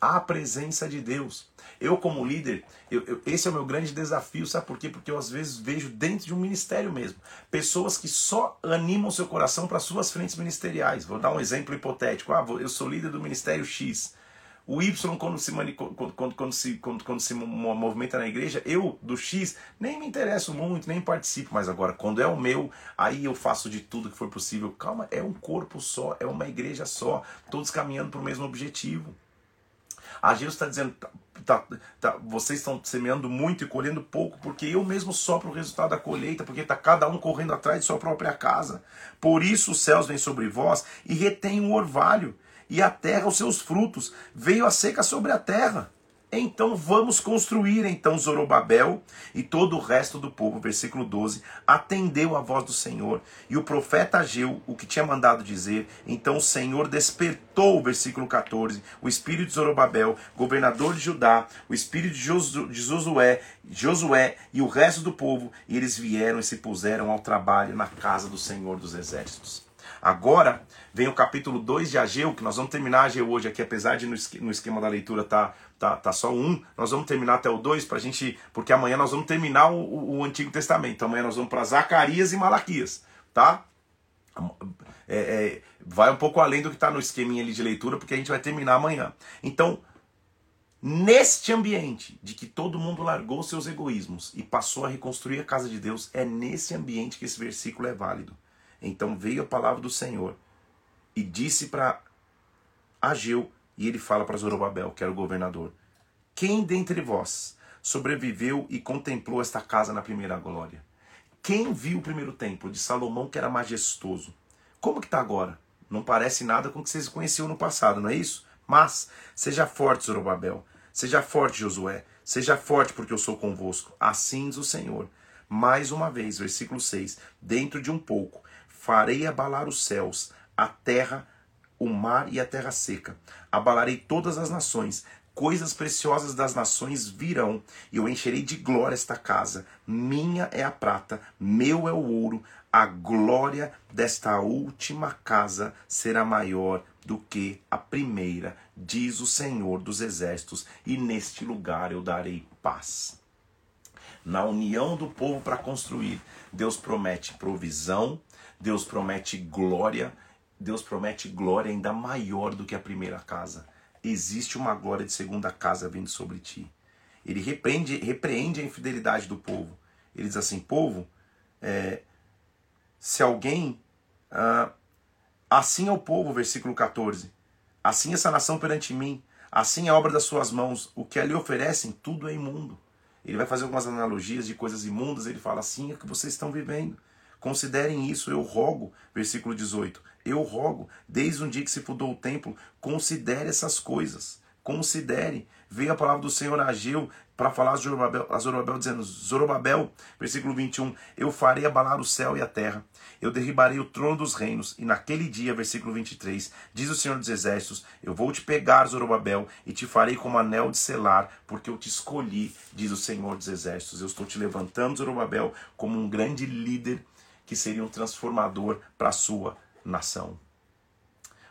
à presença de Deus. Eu, como líder, eu, eu, esse é o meu grande desafio, sabe por quê? Porque eu às vezes vejo dentro de um ministério mesmo pessoas que só animam seu coração para suas frentes ministeriais. Vou dar um exemplo hipotético. Ah, eu sou líder do ministério X. O Y, quando se, quando, quando, quando, se, quando, quando se movimenta na igreja, eu, do X, nem me interesso muito, nem participo. Mas agora, quando é o meu, aí eu faço de tudo que for possível. Calma, é um corpo só, é uma igreja só, todos caminhando para o mesmo objetivo. A Jesus está dizendo, tá, tá, tá, vocês estão semeando muito e colhendo pouco, porque eu mesmo sopro o resultado da colheita, porque está cada um correndo atrás de sua própria casa. Por isso os céus vêm sobre vós e retêm o orvalho e a terra os seus frutos. Veio a seca sobre a terra. Então vamos construir. Então Zorobabel e todo o resto do povo, versículo 12, atendeu a voz do Senhor. E o profeta Ageu, o que tinha mandado dizer, então o Senhor despertou, versículo 14, o espírito de Zorobabel, governador de Judá, o espírito de Josué, Josué e o resto do povo, e eles vieram e se puseram ao trabalho na casa do Senhor dos exércitos. Agora vem o capítulo 2 de Ageu, que nós vamos terminar Ageu hoje aqui, apesar de no esquema da leitura tá, tá, tá só um, nós vamos terminar até o 2 para a gente, porque amanhã nós vamos terminar o, o, o Antigo Testamento. Amanhã nós vamos para Zacarias e Malaquias, tá? É, é, vai um pouco além do que está no esqueminha ali de leitura, porque a gente vai terminar amanhã. Então, neste ambiente de que todo mundo largou seus egoísmos e passou a reconstruir a casa de Deus, é nesse ambiente que esse versículo é válido. Então veio a palavra do Senhor e disse para Ageu, e ele fala para Zorobabel, que era o governador: Quem dentre vós sobreviveu e contemplou esta casa na primeira glória? Quem viu o primeiro templo de Salomão que era majestoso? Como que está agora? Não parece nada com o que vocês conheciam no passado, não é isso? Mas seja forte, Zorobabel. Seja forte, Josué. Seja forte, porque eu sou convosco. Assim diz o Senhor. Mais uma vez, versículo 6. Dentro de um pouco farei abalar os céus, a terra, o mar e a terra seca. Abalarei todas as nações, coisas preciosas das nações virão, e eu encherei de glória esta casa. Minha é a prata, meu é o ouro, a glória desta última casa será maior do que a primeira, diz o Senhor dos exércitos, e neste lugar eu darei paz. Na união do povo para construir, Deus promete provisão, Deus promete glória, Deus promete glória ainda maior do que a primeira casa. Existe uma glória de segunda casa vindo sobre ti. ele repreende, repreende a infidelidade do povo. Ele diz assim: povo, é, se alguém. Ah, assim é o povo, versículo 14. Assim essa nação perante mim, assim a obra das suas mãos, o que ali oferecem, tudo é imundo. Ele vai fazer algumas analogias de coisas imundas, ele fala assim é que vocês estão vivendo. Considerem isso, eu rogo, versículo 18. Eu rogo, desde um dia que se fundou o templo, considere essas coisas. Considere. Veio a palavra do Senhor a Ageu para falar a Zorobabel, a Zorobabel dizendo: Zorobabel, versículo 21, eu farei abalar o céu e a terra, eu derribarei o trono dos reinos, e naquele dia, versículo 23, diz o Senhor dos Exércitos: Eu vou te pegar, Zorobabel, e te farei como anel de selar, porque eu te escolhi, diz o Senhor dos Exércitos. Eu estou te levantando, Zorobabel, como um grande líder que seria um transformador para a sua nação.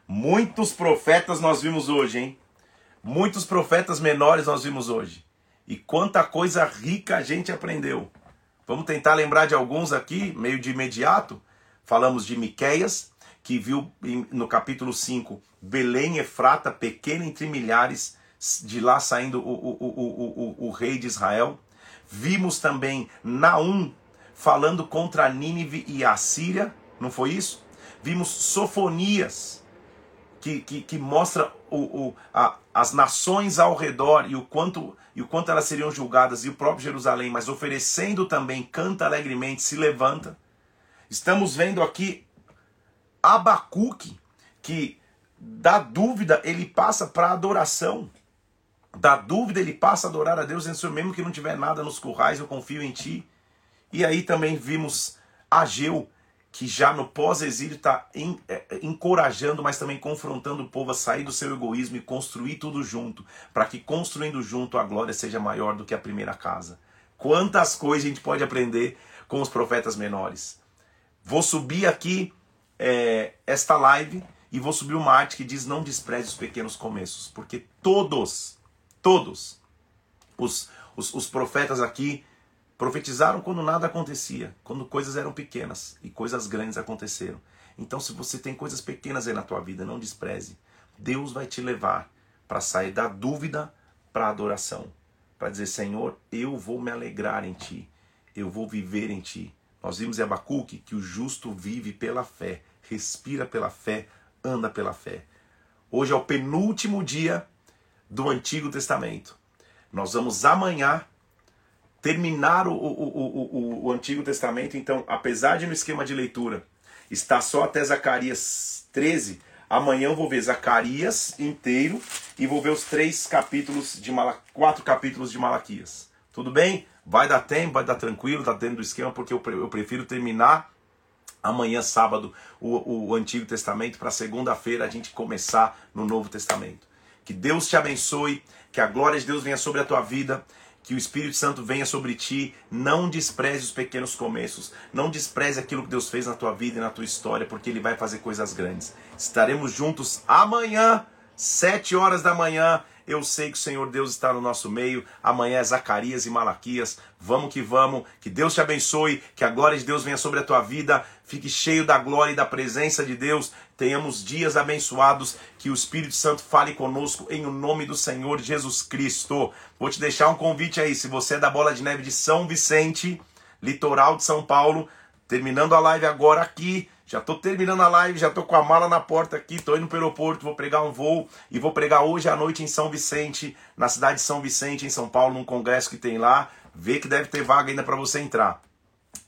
Muitos profetas nós vimos hoje, hein? Muitos profetas menores nós vimos hoje. E quanta coisa rica a gente aprendeu. Vamos tentar lembrar de alguns aqui, meio de imediato. Falamos de Miqueias, que viu no capítulo 5 Belém Efrata, pequena entre milhares, de lá saindo o, o, o, o, o rei de Israel. Vimos também Naum falando contra Nínive e a Síria, não foi isso? Vimos Sofonias, que, que, que mostra o, o, a, as nações ao redor e o quanto e o quanto elas seriam julgadas, e o próprio Jerusalém, mas oferecendo também, canta alegremente, se levanta. Estamos vendo aqui Abacuque, que da dúvida ele passa para adoração. Da dúvida ele passa a adorar a Deus, dizendo, mesmo que não tiver nada nos currais, eu confio em ti. E aí também vimos Ageu, que já no pós-exílio está é, encorajando, mas também confrontando o povo a sair do seu egoísmo e construir tudo junto, para que construindo junto a glória seja maior do que a primeira casa. Quantas coisas a gente pode aprender com os profetas menores. Vou subir aqui é, esta live e vou subir uma arte que diz não despreze os pequenos começos, porque todos, todos os, os, os profetas aqui Profetizaram quando nada acontecia, quando coisas eram pequenas e coisas grandes aconteceram. Então, se você tem coisas pequenas aí na tua vida, não despreze. Deus vai te levar para sair da dúvida para a adoração, para dizer: Senhor, eu vou me alegrar em ti, eu vou viver em ti. Nós vimos em Abacuque que o justo vive pela fé, respira pela fé, anda pela fé. Hoje é o penúltimo dia do Antigo Nós vamos amanhã terminar o, o, o, o, Antigo Testamento, então, apesar de no esquema de leitura estar só até Zacarias 13, amanhã eu vou ver Zacarias inteiro e vou ver os três capítulos de Mala, quatro capítulos de Malaquias. Tudo bem? Vai dar tempo, vai dar tranquilo, tá dentro do esquema, porque eu, eu prefiro terminar amanhã, sábado, o, o Antigo Testamento, para segunda-feira a gente começar no Novo Testamento. Que Deus te abençoe, que a glória de Deus venha sobre a tua vida que o Espírito Santo venha sobre ti, não despreze os pequenos começos, não despreze aquilo que Deus fez na tua vida e na tua história, porque Ele vai fazer coisas grandes. Estaremos juntos amanhã, sete horas da manhã. Eu sei que o Senhor Deus está no nosso meio. Amanhã é Zacarias e Malaquias. Vamos que vamos. Que Deus te abençoe. Que a glória de Deus venha sobre a tua vida. Fique cheio da glória e da presença de Deus. Tenhamos dias abençoados. Que o Espírito Santo fale conosco em o nome do Senhor Jesus Cristo. Vou te deixar um convite aí. Se você é da Bola de Neve de São Vicente, litoral de São Paulo, terminando a live agora aqui já tô terminando a live, já tô com a mala na porta aqui, tô indo pro aeroporto, vou pregar um voo e vou pregar hoje à noite em São Vicente, na cidade de São Vicente, em São Paulo, num congresso que tem lá. Vê que deve ter vaga ainda para você entrar.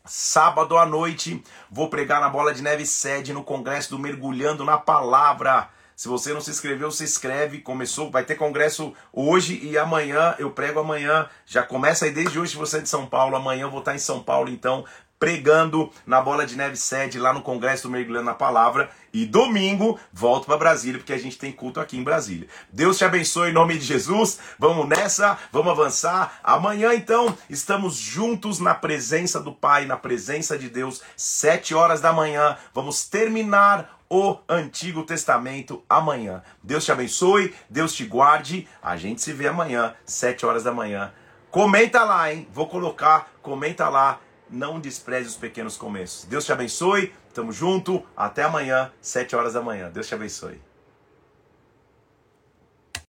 Sábado à noite, vou pregar na Bola de Neve sede no congresso do Mergulhando na Palavra. Se você não se inscreveu, se inscreve. Começou, vai ter congresso hoje e amanhã. Eu prego amanhã. Já começa aí desde hoje se você é de São Paulo. Amanhã eu vou estar em São Paulo, então pregando na Bola de Neve sede lá no Congresso do Mergulhando na Palavra. E domingo volto para Brasília, porque a gente tem culto aqui em Brasília. Deus te abençoe em nome de Jesus. Vamos nessa, vamos avançar. Amanhã, então, estamos juntos na presença do Pai, na presença de Deus, sete horas da manhã. Vamos terminar o Antigo Testamento amanhã. Deus te abençoe, Deus te guarde. A gente se vê amanhã, sete horas da manhã. Comenta lá, hein? Vou colocar, comenta lá não despreze os pequenos começos. Deus te abençoe, tamo junto, até amanhã, 7 horas da manhã. Deus te abençoe.